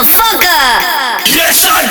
motherfucker. Yes, I